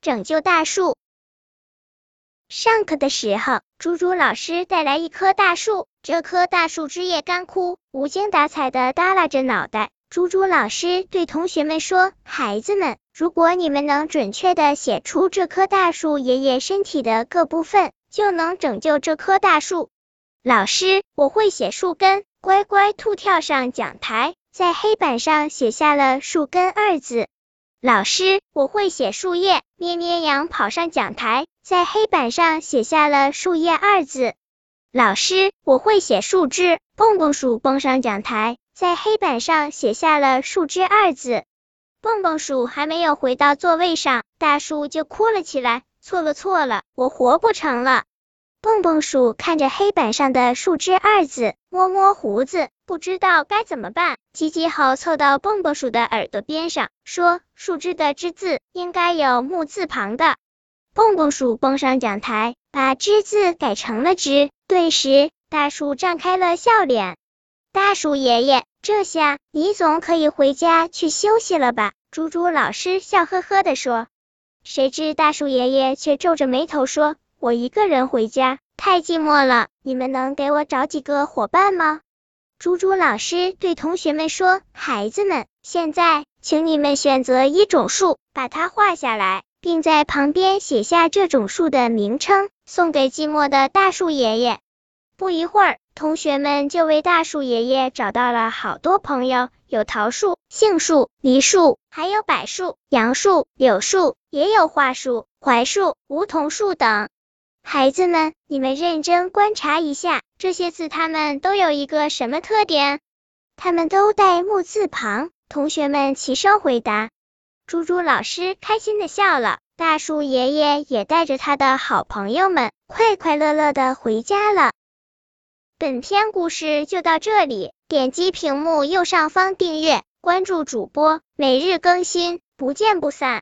拯救大树。上课的时候，猪猪老师带来一棵大树，这棵大树枝叶干枯，无精打采的耷拉着脑袋。猪猪老师对同学们说：“孩子们，如果你们能准确的写出这棵大树爷爷身体的各部分，就能拯救这棵大树。”老师，我会写树根。乖乖兔跳上讲台，在黑板上写下了“树根”二字。老师，我会写树叶。咩咩羊跑上讲台，在黑板上写下了“树叶”二字。老师，我会写树枝。蹦蹦鼠蹦上讲台。在黑板上写下了“树枝”二字。蹦蹦鼠还没有回到座位上，大树就哭了起来。错了错了，我活不成了。蹦蹦鼠看着黑板上的“树枝”二字，摸摸胡子，不知道该怎么办。吉吉猴凑到蹦蹦鼠的耳朵边上，说：“树枝的‘枝’字应该有木字旁的。”蹦蹦鼠蹦上讲台，把“枝”字改成了“枝”。顿时，大树绽开了笑脸。大树爷爷。这下你总可以回家去休息了吧？猪猪老师笑呵呵的说。谁知大树爷爷却皱着眉头说：“我一个人回家太寂寞了，你们能给我找几个伙伴吗？”猪猪老师对同学们说：“孩子们，现在请你们选择一种树，把它画下来，并在旁边写下这种树的名称，送给寂寞的大树爷爷。”不一会儿。同学们就为大树爷爷找到了好多朋友，有桃树、杏树、梨树，还有柏树、杨树、柳树，也有桦树、槐树、梧桐树等。孩子们，你们认真观察一下，这些字它们都有一个什么特点？它们都带木字旁。同学们齐声回答。猪猪老师开心的笑了，大树爷爷也带着他的好朋友们，快快乐乐的回家了。本篇故事就到这里，点击屏幕右上方订阅，关注主播，每日更新，不见不散。